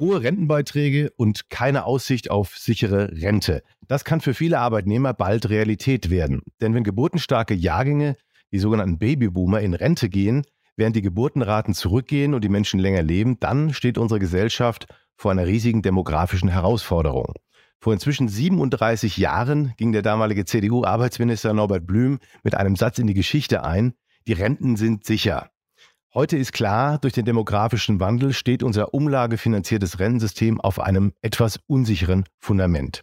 Hohe Rentenbeiträge und keine Aussicht auf sichere Rente. Das kann für viele Arbeitnehmer bald Realität werden. Denn wenn geburtenstarke Jahrgänge, die sogenannten Babyboomer, in Rente gehen, während die Geburtenraten zurückgehen und die Menschen länger leben, dann steht unsere Gesellschaft vor einer riesigen demografischen Herausforderung. Vor inzwischen 37 Jahren ging der damalige CDU-Arbeitsminister Norbert Blüm mit einem Satz in die Geschichte ein, die Renten sind sicher. Heute ist klar, durch den demografischen Wandel steht unser umlagefinanziertes Rentensystem auf einem etwas unsicheren Fundament.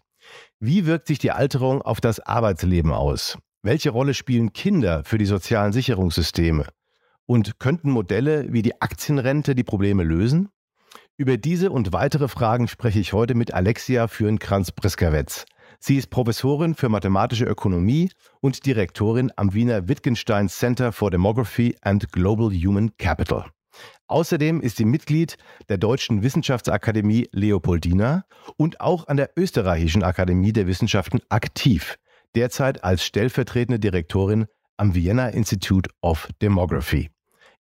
Wie wirkt sich die Alterung auf das Arbeitsleben aus? Welche Rolle spielen Kinder für die sozialen Sicherungssysteme? Und könnten Modelle wie die Aktienrente die Probleme lösen? Über diese und weitere Fragen spreche ich heute mit Alexia Fürnkranz-Briskawetz. Sie ist Professorin für mathematische Ökonomie und Direktorin am Wiener Wittgenstein Center for Demography and Global Human Capital. Außerdem ist sie Mitglied der Deutschen Wissenschaftsakademie Leopoldina und auch an der Österreichischen Akademie der Wissenschaften aktiv, derzeit als stellvertretende Direktorin am Vienna Institute of Demography.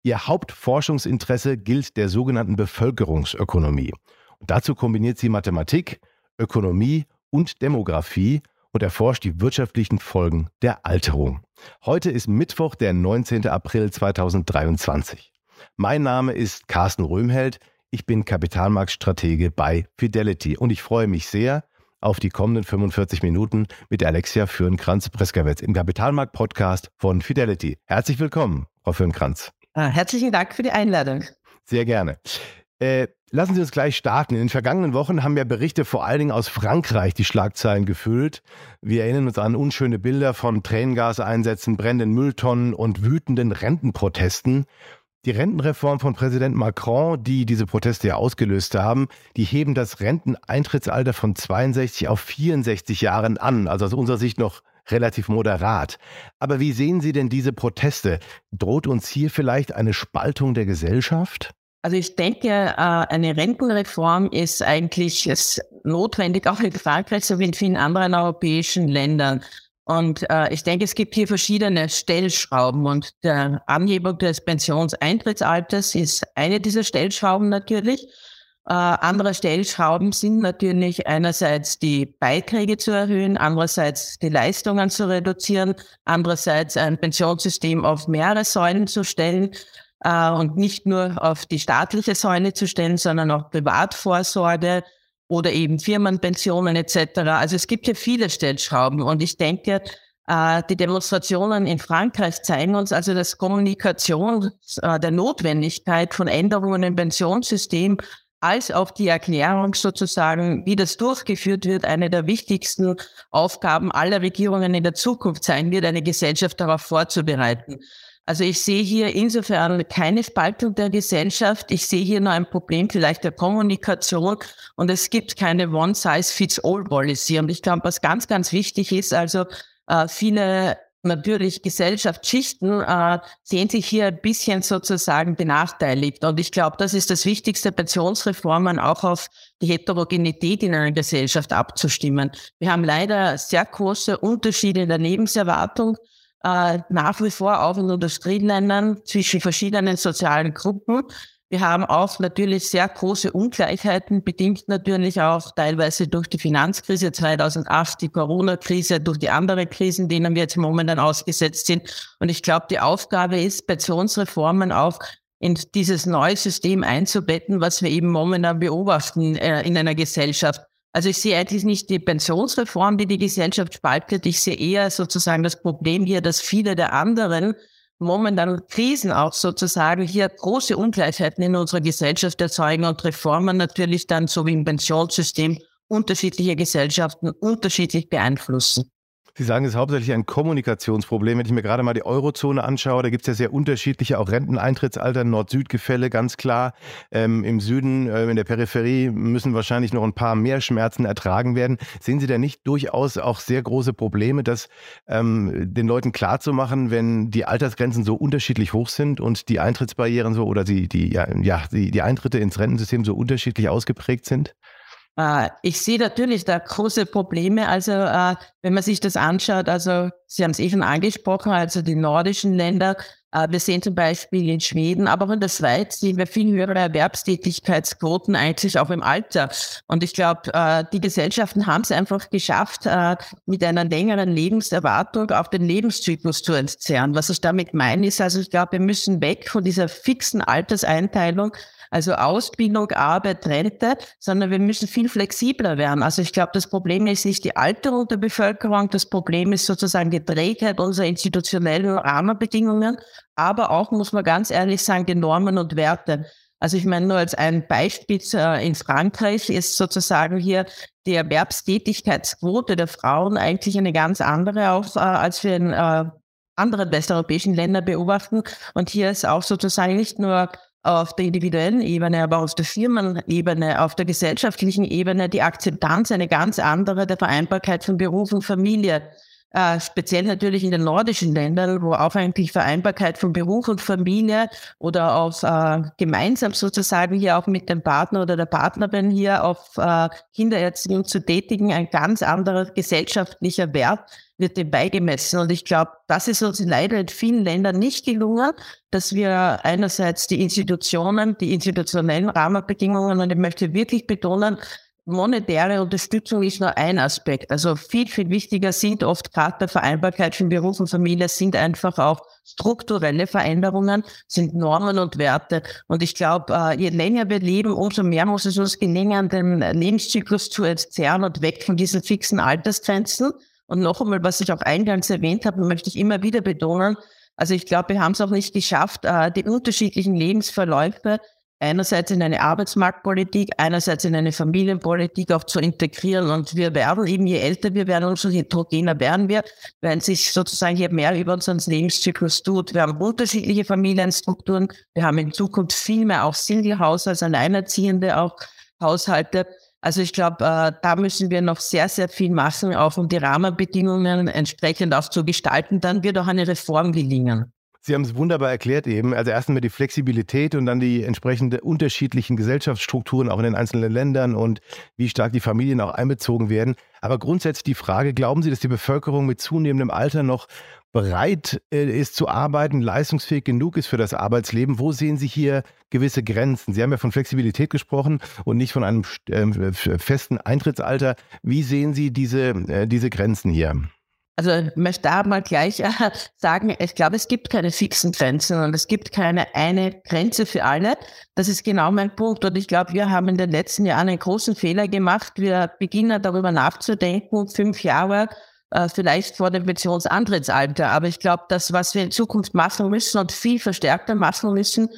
Ihr Hauptforschungsinteresse gilt der sogenannten Bevölkerungsökonomie. Und dazu kombiniert sie Mathematik, Ökonomie und Demografie und erforscht die wirtschaftlichen Folgen der Alterung. Heute ist Mittwoch, der 19. April 2023. Mein Name ist Carsten Röhmheld. Ich bin Kapitalmarktstratege bei Fidelity und ich freue mich sehr auf die kommenden 45 Minuten mit Alexia Fürnkranz-Preskawitz im Kapitalmarkt-Podcast von Fidelity. Herzlich willkommen, Frau Fürnkranz. Ah, herzlichen Dank für die Einladung. Sehr gerne. Äh, lassen Sie uns gleich starten. In den vergangenen Wochen haben ja Berichte vor allen Dingen aus Frankreich die Schlagzeilen gefüllt. Wir erinnern uns an unschöne Bilder von Tränengaseinsätzen, brennenden Mülltonnen und wütenden Rentenprotesten. Die Rentenreform von Präsident Macron, die diese Proteste ja ausgelöst haben, die heben das Renteneintrittsalter von 62 auf 64 Jahren an. Also aus unserer Sicht noch relativ moderat. Aber wie sehen Sie denn diese Proteste? Droht uns hier vielleicht eine Spaltung der Gesellschaft? Also ich denke, äh, eine Rentenreform ist eigentlich notwendig, auch in Frankreich sowie in vielen anderen europäischen Ländern. Und äh, ich denke, es gibt hier verschiedene Stellschrauben und der Anhebung des Pensionseintrittsalters ist eine dieser Stellschrauben natürlich. Äh, andere Stellschrauben sind natürlich einerseits die Beiträge zu erhöhen, andererseits die Leistungen zu reduzieren, andererseits ein Pensionssystem auf mehrere Säulen zu stellen äh, und nicht nur auf die staatliche Säule zu stellen, sondern auch Privatvorsorge oder eben Firmenpensionen etc. Also es gibt hier viele Stellschrauben und ich denke, äh, die Demonstrationen in Frankreich zeigen uns also, dass Kommunikation äh, der Notwendigkeit von Änderungen im Pensionssystem als auch die Erklärung sozusagen, wie das durchgeführt wird, eine der wichtigsten Aufgaben aller Regierungen in der Zukunft sein wird, eine Gesellschaft darauf vorzubereiten. Also ich sehe hier insofern keine Spaltung der Gesellschaft. Ich sehe hier nur ein Problem vielleicht der Kommunikation und es gibt keine One-Size-Fits-All-Policy. Und ich glaube, was ganz, ganz wichtig ist, also äh, viele natürlich Gesellschaftsschichten äh, sehen sich hier ein bisschen sozusagen benachteiligt. Und ich glaube, das ist das Wichtigste, Pensionsreformen auch auf die Heterogenität in einer Gesellschaft abzustimmen. Wir haben leider sehr große Unterschiede in der Lebenserwartung äh, nach wie vor auch in Industrieländern zwischen verschiedenen sozialen Gruppen. Wir haben auch natürlich sehr große Ungleichheiten, bedingt natürlich auch teilweise durch die Finanzkrise 2008, die Corona-Krise, durch die anderen Krisen, denen wir jetzt momentan ausgesetzt sind. Und ich glaube, die Aufgabe ist, Pensionsreformen auch in dieses neue System einzubetten, was wir eben momentan beobachten äh, in einer Gesellschaft. Also ich sehe eigentlich nicht die Pensionsreform, die die Gesellschaft spaltet. Ich sehe eher sozusagen das Problem hier, dass viele der anderen momentan Krisen auch sozusagen hier große Ungleichheiten in unserer Gesellschaft erzeugen und Reformen natürlich dann so wie im Pensionssystem unterschiedliche Gesellschaften unterschiedlich beeinflussen. Sie sagen, es ist hauptsächlich ein Kommunikationsproblem. Wenn ich mir gerade mal die Eurozone anschaue, da gibt es ja sehr unterschiedliche auch Renteneintrittsalter, Nord-Süd-Gefälle, ganz klar. Ähm, Im Süden, äh, in der Peripherie müssen wahrscheinlich noch ein paar mehr Schmerzen ertragen werden. Sehen Sie da nicht durchaus auch sehr große Probleme, das ähm, den Leuten klarzumachen, wenn die Altersgrenzen so unterschiedlich hoch sind und die Eintrittsbarrieren so oder die, die, ja, die, die Eintritte ins Rentensystem so unterschiedlich ausgeprägt sind? Äh, ich sehe natürlich da große Probleme. Also äh, wenn man sich das anschaut, also Sie haben es eh schon angesprochen, also die nordischen Länder, wir sehen zum Beispiel in Schweden, aber auch in der Schweiz sehen wir viel höhere Erwerbstätigkeitsquoten eigentlich auch im Alter. Und ich glaube, die Gesellschaften haben es einfach geschafft, mit einer längeren Lebenserwartung auf den Lebenszyklus zu entzerren. Was ich damit meine, ist also, ich glaube, wir müssen weg von dieser fixen Alterseinteilung also Ausbildung, Arbeit, Rente, sondern wir müssen viel flexibler werden. Also ich glaube, das Problem ist nicht die Alterung der Bevölkerung, das Problem ist sozusagen die Trägheit unserer institutionellen Rahmenbedingungen, aber auch, muss man ganz ehrlich sagen, die Normen und Werte. Also ich meine nur als ein Beispiel äh, in Frankreich ist sozusagen hier die Erwerbstätigkeitsquote der Frauen eigentlich eine ganz andere auch, äh, als wir in äh, anderen westeuropäischen Ländern beobachten. Und hier ist auch sozusagen nicht nur auf der individuellen Ebene, aber auf der Firmenebene, auf der gesellschaftlichen Ebene die Akzeptanz eine ganz andere der Vereinbarkeit von Beruf und Familie. Äh, speziell natürlich in den nordischen Ländern, wo auch eigentlich Vereinbarkeit von Beruf und Familie oder auch äh, gemeinsam sozusagen hier auch mit dem Partner oder der Partnerin hier auf äh, Kindererziehung zu tätigen, ein ganz anderer gesellschaftlicher Wert wird dem beigemessen. Und ich glaube, das ist uns leider in vielen Ländern nicht gelungen, dass wir einerseits die Institutionen, die institutionellen Rahmenbedingungen, und ich möchte wirklich betonen, monetäre Unterstützung ist nur ein Aspekt. Also viel, viel wichtiger sind oft gerade bei Vereinbarkeit von Beruf und Familie sind einfach auch strukturelle Veränderungen, sind Normen und Werte. Und ich glaube, äh, je länger wir leben, umso mehr muss es uns gelingen, den Lebenszyklus zu entzerren und weg von diesen fixen Altersgrenzen. Und noch einmal, was ich auch eingangs erwähnt habe, möchte ich immer wieder betonen, also ich glaube, wir haben es auch nicht geschafft, äh, die unterschiedlichen Lebensverläufe einerseits in eine Arbeitsmarktpolitik, einerseits in eine Familienpolitik auch zu integrieren. Und wir werden eben, je älter wir werden, umso heterogener werden wir, wenn sich sozusagen hier mehr über unseren Lebenszyklus tut. Wir haben unterschiedliche Familienstrukturen. Wir haben in Zukunft viel mehr auch Single-Haushalte, alleinerziehende auch Haushalte. Also ich glaube, äh, da müssen wir noch sehr, sehr viel machen, auch um die Rahmenbedingungen entsprechend auch zu gestalten. Dann wird auch eine Reform gelingen. Sie haben es wunderbar erklärt eben. Also erstmal die Flexibilität und dann die entsprechende unterschiedlichen Gesellschaftsstrukturen auch in den einzelnen Ländern und wie stark die Familien auch einbezogen werden. Aber grundsätzlich die Frage, glauben Sie, dass die Bevölkerung mit zunehmendem Alter noch bereit äh, ist zu arbeiten, leistungsfähig genug ist für das Arbeitsleben? Wo sehen Sie hier gewisse Grenzen? Sie haben ja von Flexibilität gesprochen und nicht von einem äh, festen Eintrittsalter. Wie sehen Sie diese, äh, diese Grenzen hier? Also ich möchte da mal gleich äh, sagen, ich glaube, es gibt keine fixen Grenzen und es gibt keine eine Grenze für alle. Das ist genau mein Punkt. Und ich glaube, wir haben in den letzten Jahren einen großen Fehler gemacht. Wir beginnen darüber nachzudenken, fünf Jahre äh, vielleicht vor dem Pensionsantrittsalter. Aber ich glaube, das, was wir in Zukunft machen müssen und viel verstärkter machen müssen,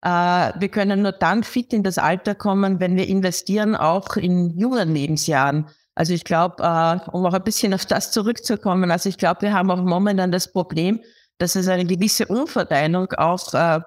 äh, wir können nur dann fit in das Alter kommen, wenn wir investieren, auch in jungen Lebensjahren. Also ich glaube, äh, um auch ein bisschen auf das zurückzukommen, also ich glaube, wir haben auch momentan das Problem, dass es eine gewisse Umverteilung auch äh,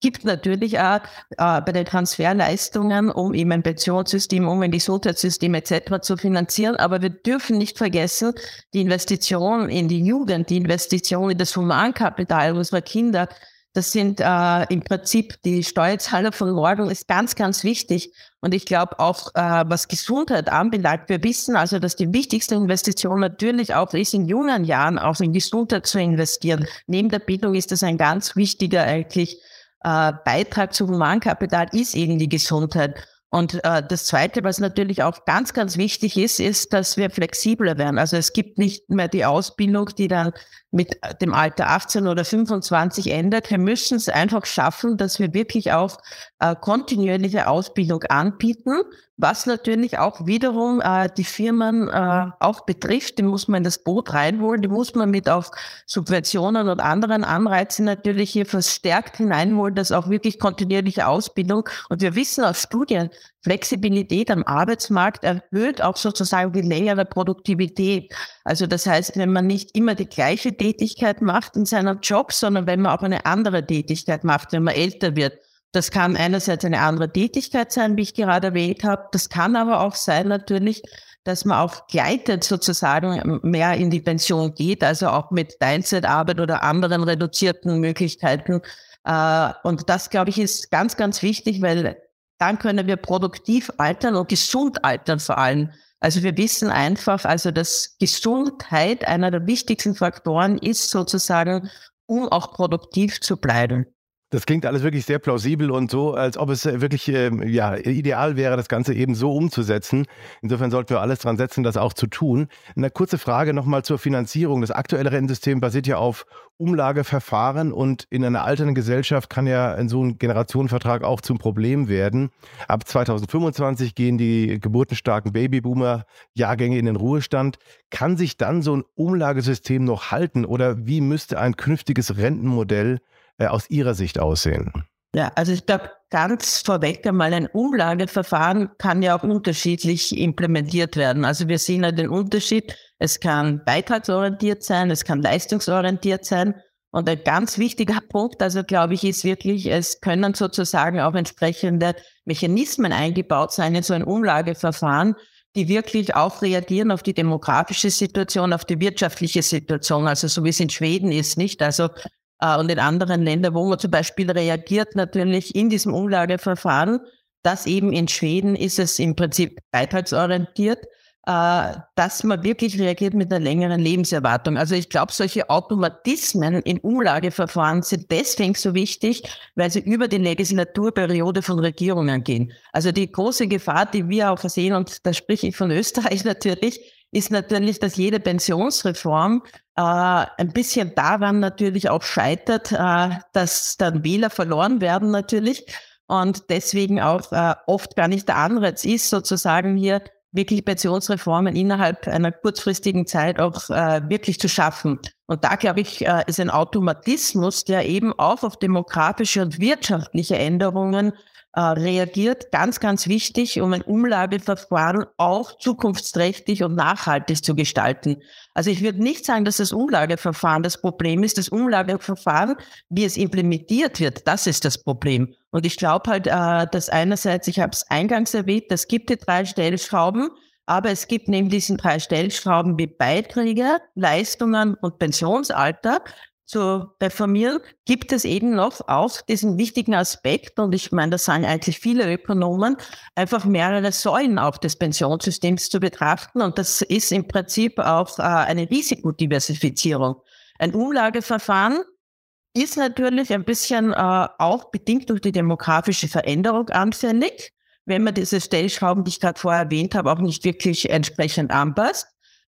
gibt natürlich auch äh, bei den Transferleistungen, um eben ein Pensionssystem, um ein Gesundheitssystem etc. zu finanzieren. Aber wir dürfen nicht vergessen, die Investition in die Jugend, die Investition in das Humankapital unserer Kinder, das sind äh, im Prinzip die Steuerzahler von morgen, ist ganz, ganz wichtig. Und ich glaube auch, äh, was Gesundheit anbelangt, wir wissen also, dass die wichtigste Investition natürlich auch ist, in jungen Jahren auch in Gesundheit zu investieren. Neben der Bildung ist das ein ganz wichtiger eigentlich äh, Beitrag zum Humankapital, ist eben die Gesundheit. Und äh, das Zweite, was natürlich auch ganz, ganz wichtig ist, ist, dass wir flexibler werden. Also es gibt nicht mehr die Ausbildung, die dann mit dem Alter 18 oder 25 endet. Wir müssen es einfach schaffen, dass wir wirklich auch äh, kontinuierliche Ausbildung anbieten, was natürlich auch wiederum äh, die Firmen äh, auch betrifft. Die muss man in das Boot reinholen, die muss man mit auf Subventionen und anderen Anreizen natürlich hier verstärkt hineinholen, dass auch wirklich kontinuierliche Ausbildung. Und wir wissen aus Studien, Flexibilität am Arbeitsmarkt erhöht auch sozusagen die längere Produktivität. Also das heißt, wenn man nicht immer die gleiche Tätigkeit macht in seinem Job, sondern wenn man auch eine andere Tätigkeit macht, wenn man älter wird. Das kann einerseits eine andere Tätigkeit sein, wie ich gerade erwähnt habe. Das kann aber auch sein natürlich, dass man auch gleitet sozusagen mehr in die Pension geht, also auch mit Teilzeitarbeit oder anderen reduzierten Möglichkeiten. Äh, und das, glaube ich, ist ganz, ganz wichtig, weil dann können wir produktiv altern und gesund altern vor allem. Also wir wissen einfach, also dass Gesundheit einer der wichtigsten Faktoren ist sozusagen, um auch produktiv zu bleiben. Das klingt alles wirklich sehr plausibel und so, als ob es äh, wirklich äh, ja, ideal wäre, das Ganze eben so umzusetzen. Insofern sollten wir alles dran setzen, das auch zu tun. Eine kurze Frage nochmal zur Finanzierung. Das aktuelle Rentensystem basiert ja auf Umlageverfahren und in einer alternden Gesellschaft kann ja so ein Generationenvertrag auch zum Problem werden. Ab 2025 gehen die geburtenstarken Babyboomer-Jahrgänge in den Ruhestand. Kann sich dann so ein Umlagesystem noch halten oder wie müsste ein künftiges Rentenmodell äh, aus Ihrer Sicht aussehen? Ja, also ich glaube, ganz vorweg einmal ein Umlageverfahren kann ja auch unterschiedlich implementiert werden. Also wir sehen ja den Unterschied. Es kann beitragsorientiert sein, es kann leistungsorientiert sein. Und ein ganz wichtiger Punkt, also glaube ich, ist wirklich, es können sozusagen auch entsprechende Mechanismen eingebaut sein in so ein Umlageverfahren, die wirklich auch reagieren auf die demografische Situation, auf die wirtschaftliche Situation, also so wie es in Schweden ist, nicht? Also und in anderen Ländern, wo man zum Beispiel reagiert natürlich in diesem Umlageverfahren, dass eben in Schweden ist es im Prinzip beitragsorientiert, äh, dass man wirklich reagiert mit einer längeren Lebenserwartung. Also ich glaube, solche Automatismen in Umlageverfahren sind deswegen so wichtig, weil sie über die Legislaturperiode von Regierungen gehen. Also die große Gefahr, die wir auch sehen, und da spreche ich von Österreich natürlich, ist natürlich, dass jede Pensionsreform äh, ein bisschen daran natürlich auch scheitert, äh, dass dann Wähler verloren werden natürlich und deswegen auch äh, oft gar nicht der Anreiz ist, sozusagen hier wirklich Pensionsreformen innerhalb einer kurzfristigen Zeit auch äh, wirklich zu schaffen. Und da, glaube ich, äh, ist ein Automatismus, der eben auch auf demografische und wirtschaftliche Änderungen äh, reagiert. Ganz, ganz wichtig, um ein Umlageverfahren auch zukunftsträchtig und nachhaltig zu gestalten. Also ich würde nicht sagen, dass das Umlageverfahren das Problem ist. Das Umlageverfahren, wie es implementiert wird, das ist das Problem. Und ich glaube halt, äh, dass einerseits, ich habe es eingangs erwähnt, es gibt die drei Stellschrauben, aber es gibt neben diesen drei Stellschrauben wie Beiträge, Leistungen und Pensionsalter zu reformieren, gibt es eben noch auch diesen wichtigen Aspekt, und ich meine, das sagen eigentlich viele Ökonomen, einfach mehrere Säulen auch des Pensionssystems zu betrachten. Und das ist im Prinzip auch äh, eine Risikodiversifizierung. Ein Umlageverfahren ist natürlich ein bisschen äh, auch bedingt durch die demografische Veränderung anfällig, wenn man diese Stellschrauben, die ich gerade vorher erwähnt habe, auch nicht wirklich entsprechend anpasst.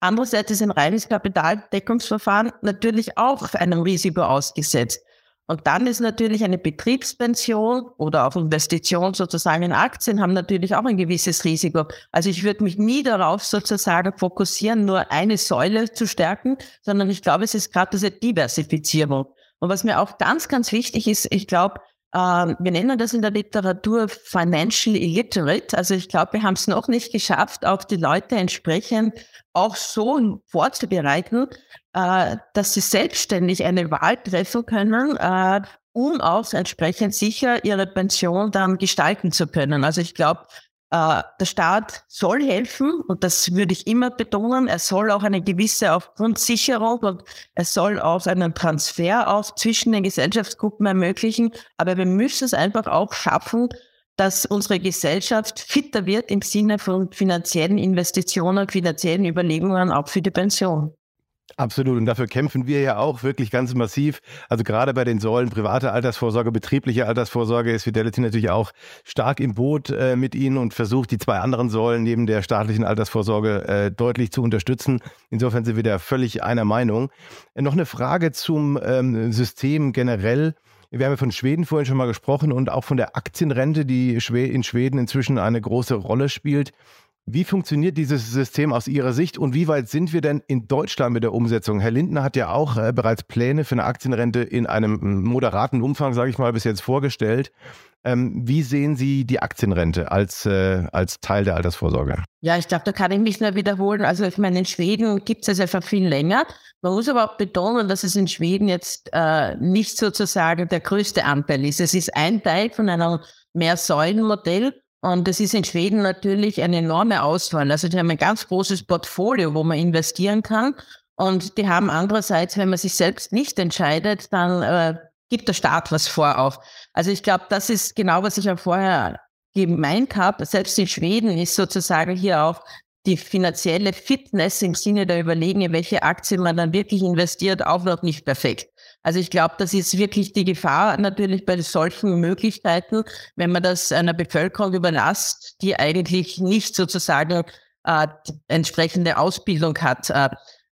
Andererseits ist ein reines Kapitaldeckungsverfahren natürlich auch einem Risiko ausgesetzt. Und dann ist natürlich eine Betriebspension oder auch Investition sozusagen in Aktien haben natürlich auch ein gewisses Risiko. Also ich würde mich nie darauf sozusagen fokussieren, nur eine Säule zu stärken, sondern ich glaube, es ist gerade diese Diversifizierung. Und was mir auch ganz, ganz wichtig ist, ich glaube, ähm, wir nennen das in der Literatur Financial Illiterate. Also ich glaube, wir haben es noch nicht geschafft, auch die Leute entsprechend auch so vorzubereiten, äh, dass sie selbstständig eine Wahl treffen können, äh, um auch entsprechend sicher ihre Pension dann gestalten zu können. Also ich glaube, äh, der Staat soll helfen und das würde ich immer betonen. Er soll auch eine gewisse Aufgrundsicherung und er soll auch einen Transfer auch zwischen den Gesellschaftsgruppen ermöglichen. Aber wir müssen es einfach auch schaffen, dass unsere Gesellschaft fitter wird im Sinne von finanziellen Investitionen, finanziellen Überlegungen auch für die Pension. Absolut. Und dafür kämpfen wir ja auch wirklich ganz massiv. Also gerade bei den Säulen private Altersvorsorge, betriebliche Altersvorsorge ist Fidelity natürlich auch stark im Boot äh, mit Ihnen und versucht, die zwei anderen Säulen neben der staatlichen Altersvorsorge äh, deutlich zu unterstützen. Insofern sind wir da völlig einer Meinung. Äh, noch eine Frage zum ähm, System generell. Wir haben ja von Schweden vorhin schon mal gesprochen und auch von der Aktienrente, die in Schweden inzwischen eine große Rolle spielt. Wie funktioniert dieses System aus Ihrer Sicht und wie weit sind wir denn in Deutschland mit der Umsetzung? Herr Lindner hat ja auch äh, bereits Pläne für eine Aktienrente in einem moderaten Umfang, sage ich mal, bis jetzt vorgestellt. Ähm, wie sehen Sie die Aktienrente als, äh, als Teil der Altersvorsorge? Ja, ich glaube, da kann ich mich nur wiederholen. Also ich meine, in Schweden gibt es es einfach viel länger. Man muss aber auch betonen, dass es in Schweden jetzt äh, nicht sozusagen der größte Anteil ist. Es ist ein Teil von einem Mehrsäulenmodell und es ist in Schweden natürlich eine enorme Auswahl. Also die haben ein ganz großes Portfolio, wo man investieren kann. Und die haben andererseits, wenn man sich selbst nicht entscheidet, dann äh, gibt der Staat was vor auf. Also ich glaube, das ist genau, was ich auch vorher gemeint habe. Selbst in Schweden ist sozusagen hier auch die finanzielle Fitness im Sinne der Überlegen, welche Aktien man dann wirklich investiert, auch noch nicht perfekt. Also ich glaube, das ist wirklich die Gefahr natürlich bei solchen Möglichkeiten, wenn man das einer Bevölkerung überlasst, die eigentlich nicht sozusagen äh, entsprechende Ausbildung hat. Äh,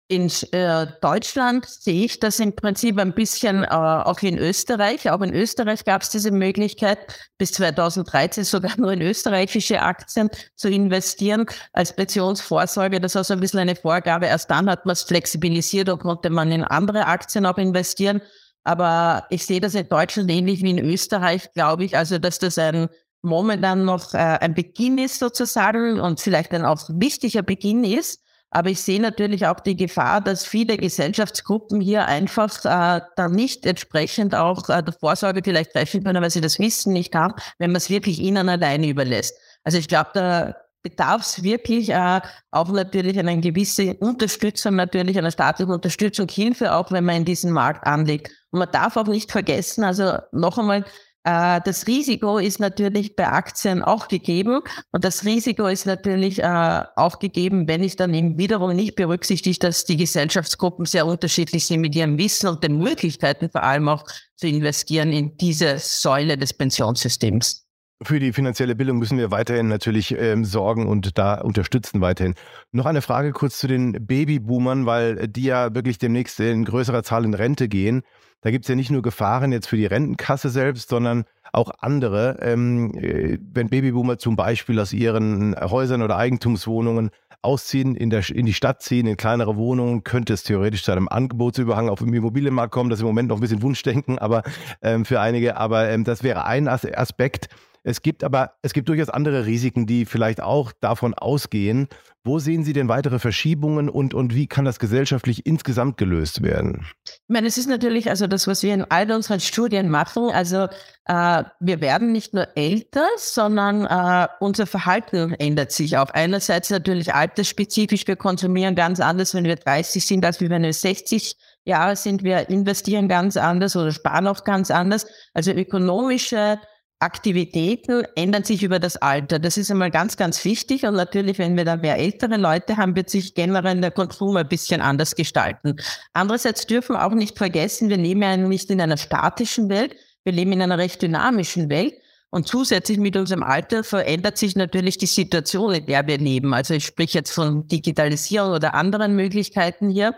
in äh, Deutschland sehe ich das im Prinzip ein bisschen äh, auch in Österreich. Auch in Österreich gab es diese Möglichkeit, bis 2013 sogar nur in österreichische Aktien zu investieren als Pensionsvorsorge. Das war so ein bisschen eine Vorgabe. Erst dann hat man es flexibilisiert und konnte man in andere Aktien auch investieren. Aber ich sehe das in Deutschland ähnlich wie in Österreich, glaube ich. Also, dass das ein momentan noch äh, ein Beginn ist sozusagen und vielleicht ein auch wichtiger Beginn ist aber ich sehe natürlich auch die Gefahr, dass viele Gesellschaftsgruppen hier einfach äh, dann nicht entsprechend auch äh, der Vorsorge vielleicht treffen können, weil sie das Wissen nicht haben, wenn man es wirklich ihnen alleine überlässt. Also ich glaube, da bedarf es wirklich äh, auch natürlich einer gewissen Unterstützung, natürlich einer staatlichen Unterstützung, Hilfe, auch wenn man in diesen Markt anlegt. Und man darf auch nicht vergessen, also noch einmal, das Risiko ist natürlich bei Aktien auch gegeben und das Risiko ist natürlich äh, auch gegeben, wenn ich dann eben wiederum nicht berücksichtige, dass die Gesellschaftsgruppen sehr unterschiedlich sind mit ihrem Wissen und den Möglichkeiten vor allem auch zu investieren in diese Säule des Pensionssystems. Für die finanzielle Bildung müssen wir weiterhin natürlich ähm, sorgen und da unterstützen weiterhin. Noch eine Frage kurz zu den Babyboomern, weil die ja wirklich demnächst in größerer Zahl in Rente gehen. Da gibt es ja nicht nur Gefahren jetzt für die Rentenkasse selbst, sondern auch andere. Ähm, äh, wenn Babyboomer zum Beispiel aus ihren Häusern oder Eigentumswohnungen ausziehen, in, der, in die Stadt ziehen, in kleinere Wohnungen, könnte es theoretisch zu einem Angebotsüberhang auf dem Immobilienmarkt kommen. Das ist im Moment noch ein bisschen Wunschdenken, aber ähm, für einige. Aber ähm, das wäre ein Aspekt. Es gibt aber, es gibt durchaus andere Risiken, die vielleicht auch davon ausgehen. Wo sehen Sie denn weitere Verschiebungen und, und wie kann das gesellschaftlich insgesamt gelöst werden? Ich meine, es ist natürlich also das, was wir in all unseren Studien machen. Also äh, wir werden nicht nur älter, sondern äh, unser Verhalten ändert sich auch. Einerseits natürlich altersspezifisch. Wir konsumieren ganz anders, wenn wir 30 sind, als wenn wir 60 Jahre sind. Wir investieren ganz anders oder sparen auch ganz anders. Also ökonomische Aktivitäten ändern sich über das Alter. Das ist einmal ganz, ganz wichtig. Und natürlich, wenn wir da mehr ältere Leute haben, wird sich generell der Konsum ein bisschen anders gestalten. Andererseits dürfen wir auch nicht vergessen, wir leben ja nicht in einer statischen Welt, wir leben in einer recht dynamischen Welt. Und zusätzlich mit unserem Alter verändert sich natürlich die Situation, in der wir leben. Also ich spreche jetzt von Digitalisierung oder anderen Möglichkeiten hier.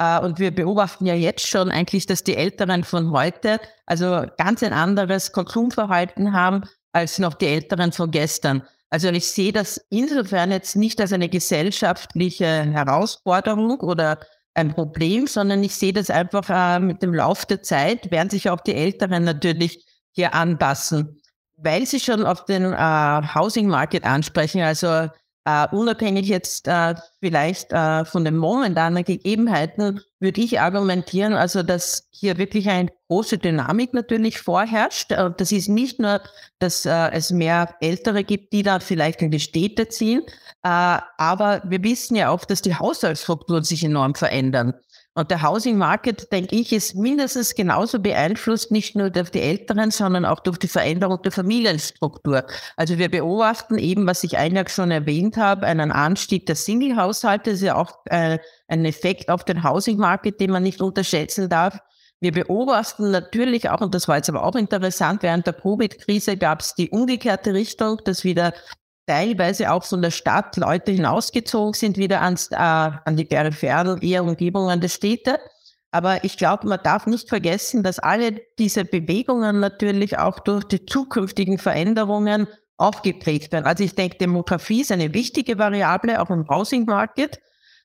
Äh, und wir beobachten ja jetzt schon eigentlich, dass die Älteren von heute also ganz ein anderes Konsumverhalten haben als noch die Älteren von gestern. Also ich sehe das insofern jetzt nicht als eine gesellschaftliche Herausforderung oder ein Problem, sondern ich sehe das einfach äh, mit dem Lauf der Zeit werden sich auch die Älteren natürlich hier anpassen, weil sie schon auf den äh, Housing Market ansprechen. Also Uh, unabhängig jetzt uh, vielleicht uh, von den momentanen Gegebenheiten, würde ich argumentieren, also dass hier wirklich eine große Dynamik natürlich vorherrscht. das ist nicht nur, dass es mehr Ältere gibt, die da vielleicht in die Städte ziehen, aber wir wissen ja auch, dass die Haushaltsstrukturen sich enorm verändern. Und der Housing Market, denke ich, ist mindestens genauso beeinflusst, nicht nur durch die Älteren, sondern auch durch die Veränderung der Familienstruktur. Also wir beobachten eben, was ich eingangs schon erwähnt habe, einen Anstieg der Single-Haushalte. Das ist ja auch äh, ein Effekt auf den Housing Market, den man nicht unterschätzen darf. Wir beobachten natürlich auch, und das war jetzt aber auch interessant, während der Covid-Krise gab es die umgekehrte Richtung, dass wieder teilweise auch von der Stadt Leute hinausgezogen sind, wieder ans, äh, an die peripheren eher Umgebungen der Städte. Aber ich glaube, man darf nicht vergessen, dass alle diese Bewegungen natürlich auch durch die zukünftigen Veränderungen aufgeprägt werden. Also ich denke, Demografie ist eine wichtige Variable, auch im Housing Market.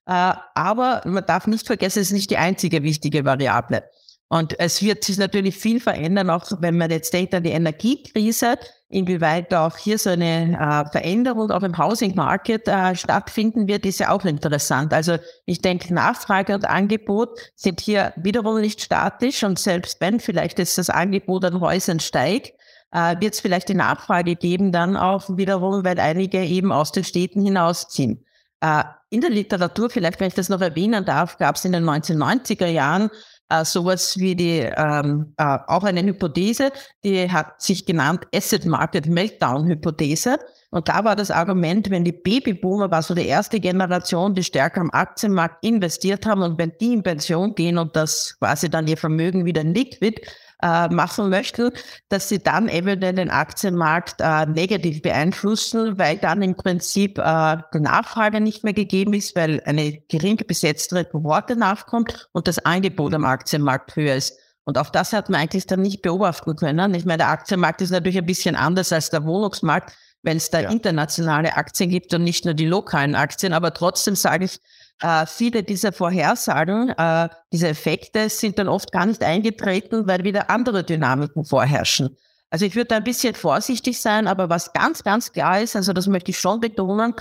Äh, aber man darf nicht vergessen, es ist nicht die einzige wichtige Variable. Und es wird sich natürlich viel verändern, auch wenn man jetzt denkt an die Energiekrise, inwieweit auch hier so eine äh, Veränderung auch im Housing Market äh, stattfinden wird, ist ja auch interessant. Also ich denke, Nachfrage und Angebot sind hier wiederum nicht statisch und selbst wenn vielleicht jetzt das Angebot an Häusern steigt, äh, wird es vielleicht die Nachfrage geben dann auch wiederum, weil einige eben aus den Städten hinausziehen. Äh, in der Literatur, vielleicht wenn ich das noch erwähnen darf, gab es in den 1990er Jahren äh, sowas wie die, ähm, äh, auch eine Hypothese, die hat sich genannt Asset Market Meltdown Hypothese. Und da war das Argument, wenn die Babyboomer war so die erste Generation, die stärker am Aktienmarkt investiert haben und wenn die in Pension gehen und das quasi dann ihr Vermögen wieder liquid äh, machen möchten, dass sie dann eventuell den Aktienmarkt äh, negativ beeinflussen, weil dann im Prinzip äh, die Nachfrage nicht mehr gegeben ist, weil eine gering besetztere Kohorte nachkommt und das Angebot am Aktienmarkt höher ist. Und auch das hat man eigentlich dann nicht beobachten können. Ich meine, der Aktienmarkt ist natürlich ein bisschen anders als der Wohnungsmarkt, wenn es da ja. internationale Aktien gibt und nicht nur die lokalen Aktien. Aber trotzdem sage ich, äh, viele dieser Vorhersagen, äh, diese Effekte sind dann oft gar nicht eingetreten, weil wieder andere Dynamiken vorherrschen. Also ich würde da ein bisschen vorsichtig sein, aber was ganz, ganz klar ist, also das möchte ich schon betonen,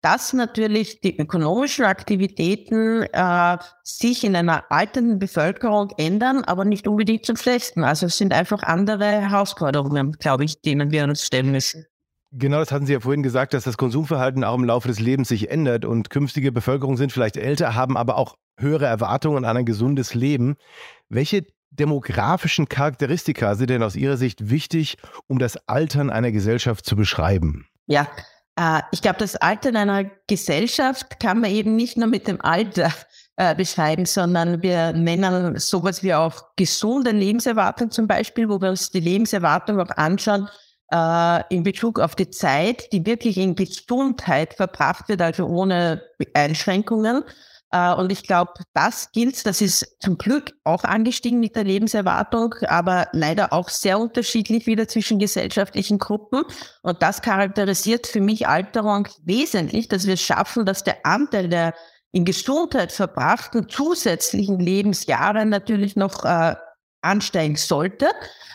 dass natürlich die ökonomischen Aktivitäten äh, sich in einer alternden Bevölkerung ändern, aber nicht unbedingt zum Schlechten. Also es sind einfach andere Herausforderungen, glaube ich, denen wir uns stellen müssen. Genau, das hatten Sie ja vorhin gesagt, dass das Konsumverhalten auch im Laufe des Lebens sich ändert und künftige Bevölkerung sind vielleicht älter, haben aber auch höhere Erwartungen an ein gesundes Leben. Welche demografischen Charakteristika sind denn aus Ihrer Sicht wichtig, um das Altern einer Gesellschaft zu beschreiben? Ja, äh, ich glaube, das Altern einer Gesellschaft kann man eben nicht nur mit dem Alter äh, beschreiben, sondern wir nennen sowas wie auch gesunde Lebenserwartung zum Beispiel, wo wir uns die Lebenserwartung auch anschauen, äh, in Bezug auf die Zeit, die wirklich in Gesundheit verbracht wird, also ohne Einschränkungen. Äh, und ich glaube, das gilt, das ist zum Glück auch angestiegen mit der Lebenserwartung, aber leider auch sehr unterschiedlich wieder zwischen gesellschaftlichen Gruppen. Und das charakterisiert für mich Alterung wesentlich, dass wir es schaffen, dass der Anteil der in Gesundheit verbrachten zusätzlichen Lebensjahre natürlich noch äh, ansteigen sollte.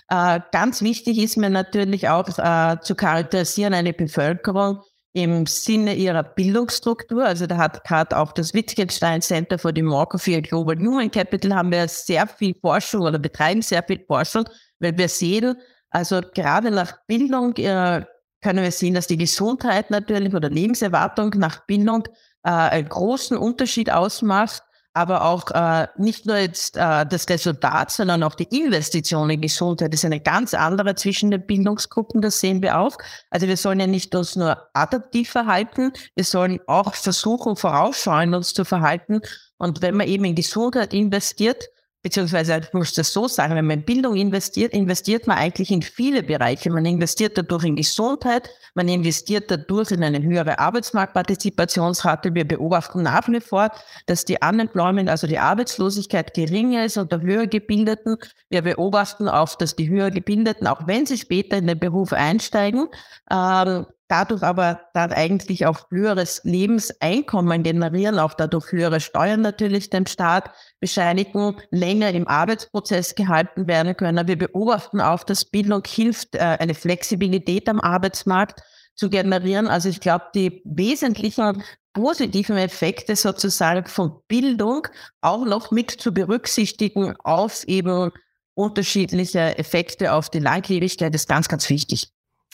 Äh, ganz wichtig ist mir natürlich auch äh, zu charakterisieren eine Bevölkerung im Sinne ihrer Bildungsstruktur. Also da hat gerade auch das Wittgenstein Center for Demography and Global Human Capital haben wir sehr viel Forschung oder betreiben sehr viel Forschung, weil wir sehen, also gerade nach Bildung äh, können wir sehen, dass die Gesundheit natürlich oder Lebenserwartung nach Bildung äh, einen großen Unterschied ausmacht aber auch äh, nicht nur jetzt äh, das Resultat, sondern auch die Investition in Gesundheit ist eine ganz andere zwischen den Bildungsgruppen, das sehen wir auch. Also wir sollen ja nicht uns nur adaptiv verhalten, wir sollen auch versuchen, vorausschauend uns zu verhalten. Und wenn man eben in Gesundheit investiert, beziehungsweise ich muss das so sagen, wenn man in Bildung investiert, investiert man eigentlich in viele Bereiche. Man investiert dadurch in Gesundheit, man investiert dadurch in eine höhere Arbeitsmarktpartizipationsrate. Wir beobachten nach wie vor, dass die Unemployment, also die Arbeitslosigkeit geringer ist unter höher Gebildeten. Wir beobachten auch, dass die höher Gebildeten, auch wenn sie später in den Beruf einsteigen, ähm, dadurch aber dann eigentlich auch höheres Lebenseinkommen generieren, auch dadurch höhere Steuern natürlich dem Staat bescheinigen, länger im Arbeitsprozess gehalten werden können. Wir beobachten auch, dass Bildung hilft, äh, eine Flexibilität am Arbeitsmarkt zu generieren. Also ich glaube, die wesentlichen positiven Effekte sozusagen von Bildung auch noch mit zu berücksichtigen auf eben unterschiedliche Effekte auf die Langlebigkeit ist ganz, ganz wichtig.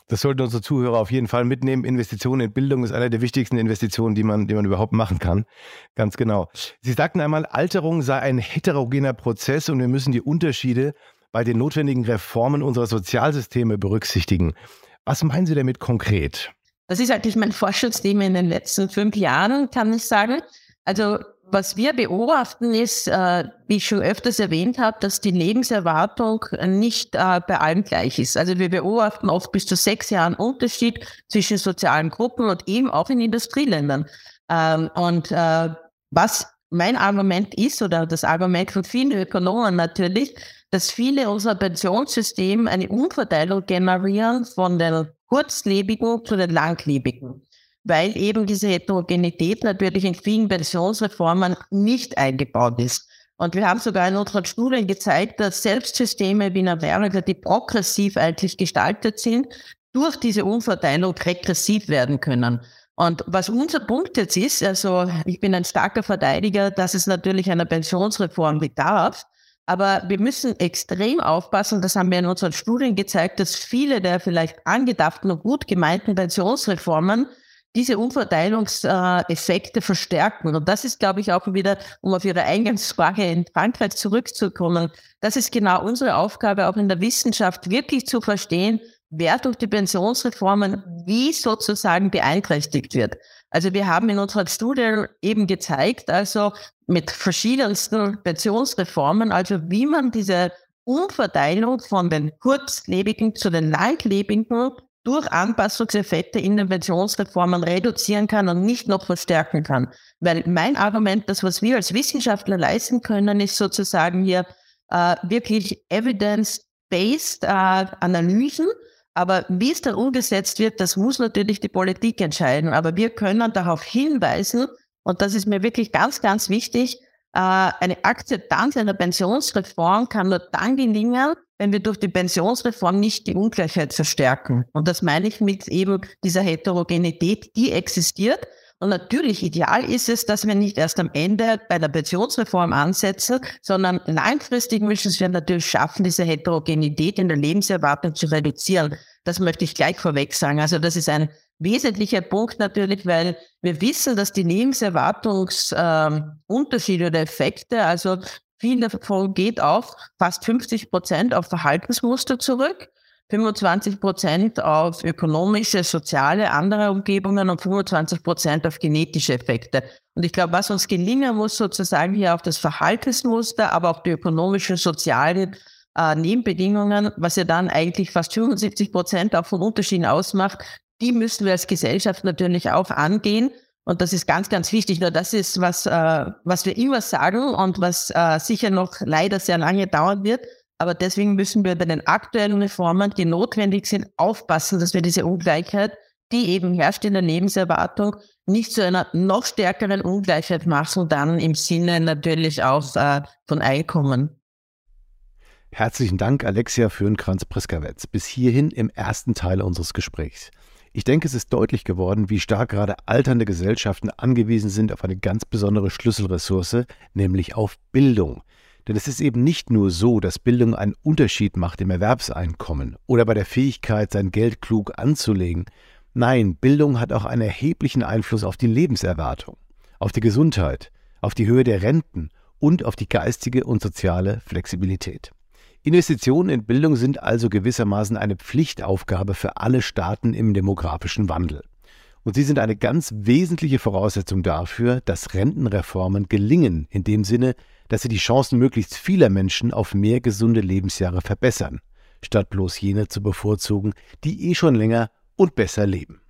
Das sollten unsere Zuhörer auf jeden Fall mitnehmen. Investitionen in Bildung ist eine der wichtigsten Investitionen, die man, die man überhaupt machen kann. Ganz genau. Sie sagten einmal, Alterung sei ein heterogener Prozess und wir müssen die Unterschiede bei den notwendigen Reformen unserer Sozialsysteme berücksichtigen. Was meinen Sie damit konkret? Das ist eigentlich mein Forschungsthema in den letzten fünf Jahren, kann ich sagen. Also was wir beobachten ist, äh, wie ich schon öfters erwähnt habe, dass die Lebenserwartung nicht äh, bei allen gleich ist. Also wir beobachten oft bis zu sechs Jahren Unterschied zwischen sozialen Gruppen und eben auch in Industrieländern. Ähm, und äh, was mein Argument ist, oder das Argument von vielen Ökonomen natürlich, dass viele unserer Pensionssysteme eine Umverteilung generieren von den kurzlebigen zu den langlebigen, weil eben diese Heterogenität natürlich in vielen Pensionsreformen nicht eingebaut ist. Und wir haben sogar in unseren Studien gezeigt, dass Selbstsysteme wie in Amerika, die progressiv eigentlich gestaltet sind, durch diese Umverteilung regressiv werden können. Und was unser Punkt jetzt ist, also ich bin ein starker Verteidiger, dass es natürlich einer Pensionsreform bedarf, aber wir müssen extrem aufpassen, das haben wir in unseren Studien gezeigt, dass viele der vielleicht angedachten und gut gemeinten Pensionsreformen diese Umverteilungseffekte verstärken. Und das ist, glaube ich, auch wieder, um auf Ihre Eingangsfrage in Frankreich zurückzukommen, das ist genau unsere Aufgabe, auch in der Wissenschaft wirklich zu verstehen, wer durch die Pensionsreformen wie sozusagen beeinträchtigt wird. Also wir haben in unserer Studie eben gezeigt, also mit verschiedensten Pensionsreformen, also wie man diese Umverteilung von den kurzlebigen zu den langlebigen durch Anpassungseffekte in den Pensionsreformen reduzieren kann und nicht noch verstärken kann. Weil mein Argument, das was wir als Wissenschaftler leisten können, ist sozusagen hier äh, wirklich evidence-based äh, Analysen. Aber wie es dann umgesetzt wird, das muss natürlich die Politik entscheiden. Aber wir können darauf hinweisen, und das ist mir wirklich ganz, ganz wichtig, äh, eine Akzeptanz einer Pensionsreform kann nur dann gelingen, wenn wir durch die Pensionsreform nicht die Ungleichheit verstärken. Und das meine ich mit eben dieser Heterogenität, die existiert. Und natürlich ideal ist es, dass wir nicht erst am Ende bei der Pensionsreform ansetzen, sondern langfristig müssen wir natürlich schaffen, diese Heterogenität in der Lebenserwartung zu reduzieren. Das möchte ich gleich vorweg sagen. Also das ist ein wesentlicher Punkt natürlich, weil wir wissen, dass die Lebenserwartungsunterschiede äh, oder Effekte, also viel davon geht auf fast 50 Prozent auf Verhaltensmuster zurück, 25 Prozent auf ökonomische, soziale, andere Umgebungen und 25 Prozent auf genetische Effekte. Und ich glaube, was uns gelingen muss, sozusagen hier auf das Verhaltensmuster, aber auch die ökonomischen, sozialen äh, Nebenbedingungen, was ja dann eigentlich fast 75 Prozent auch von Unterschieden ausmacht, die müssen wir als Gesellschaft natürlich auch angehen. Und das ist ganz, ganz wichtig. Nur das ist, was, äh, was wir immer sagen und was äh, sicher noch leider sehr lange dauern wird. Aber deswegen müssen wir bei den aktuellen Reformen, die notwendig sind, aufpassen, dass wir diese Ungleichheit, die eben herrscht in der Lebenserwartung, nicht zu einer noch stärkeren Ungleichheit machen, dann im Sinne natürlich auch äh, von Einkommen. Herzlichen Dank, Alexia Föhnkranz-Priskawetz. Bis hierhin im ersten Teil unseres Gesprächs. Ich denke, es ist deutlich geworden, wie stark gerade alternde Gesellschaften angewiesen sind auf eine ganz besondere Schlüsselressource, nämlich auf Bildung. Denn es ist eben nicht nur so, dass Bildung einen Unterschied macht im Erwerbseinkommen oder bei der Fähigkeit, sein Geld klug anzulegen. Nein, Bildung hat auch einen erheblichen Einfluss auf die Lebenserwartung, auf die Gesundheit, auf die Höhe der Renten und auf die geistige und soziale Flexibilität. Investitionen in Bildung sind also gewissermaßen eine Pflichtaufgabe für alle Staaten im demografischen Wandel. Und sie sind eine ganz wesentliche Voraussetzung dafür, dass Rentenreformen gelingen, in dem Sinne, dass sie die Chancen möglichst vieler Menschen auf mehr gesunde Lebensjahre verbessern, statt bloß jene zu bevorzugen, die eh schon länger und besser leben.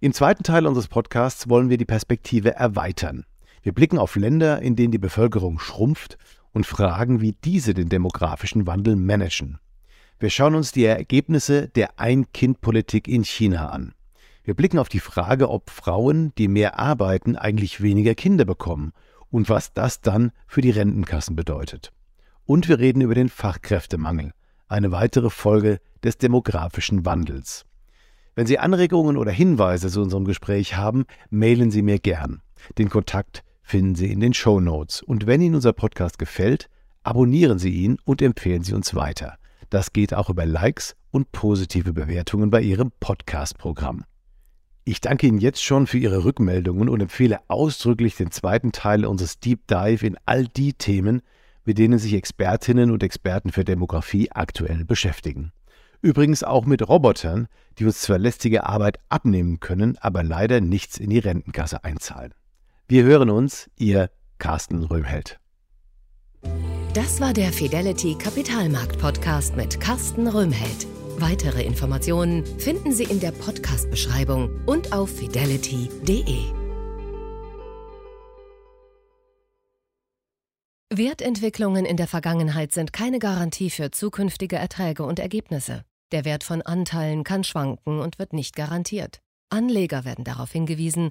Im zweiten Teil unseres Podcasts wollen wir die Perspektive erweitern. Wir blicken auf Länder, in denen die Bevölkerung schrumpft und fragen, wie diese den demografischen Wandel managen. Wir schauen uns die Ergebnisse der Ein-Kind-Politik in China an. Wir blicken auf die Frage, ob Frauen, die mehr arbeiten, eigentlich weniger Kinder bekommen und was das dann für die Rentenkassen bedeutet. Und wir reden über den Fachkräftemangel, eine weitere Folge des demografischen Wandels. Wenn Sie Anregungen oder Hinweise zu unserem Gespräch haben, mailen Sie mir gern. Den Kontakt finden Sie in den Show Notes. Und wenn Ihnen unser Podcast gefällt, abonnieren Sie ihn und empfehlen Sie uns weiter. Das geht auch über Likes und positive Bewertungen bei Ihrem Podcast-Programm. Ich danke Ihnen jetzt schon für Ihre Rückmeldungen und empfehle ausdrücklich den zweiten Teil unseres Deep Dive in all die Themen, mit denen sich Expertinnen und Experten für Demografie aktuell beschäftigen. Übrigens auch mit Robotern, die uns zwar lästige Arbeit abnehmen können, aber leider nichts in die Rentenkasse einzahlen. Wir hören uns, Ihr Carsten Röhmheld. Das war der Fidelity Kapitalmarkt Podcast mit Carsten Röhmheld. Weitere Informationen finden Sie in der Podcast-Beschreibung und auf fidelity.de. Wertentwicklungen in der Vergangenheit sind keine Garantie für zukünftige Erträge und Ergebnisse. Der Wert von Anteilen kann schwanken und wird nicht garantiert. Anleger werden darauf hingewiesen,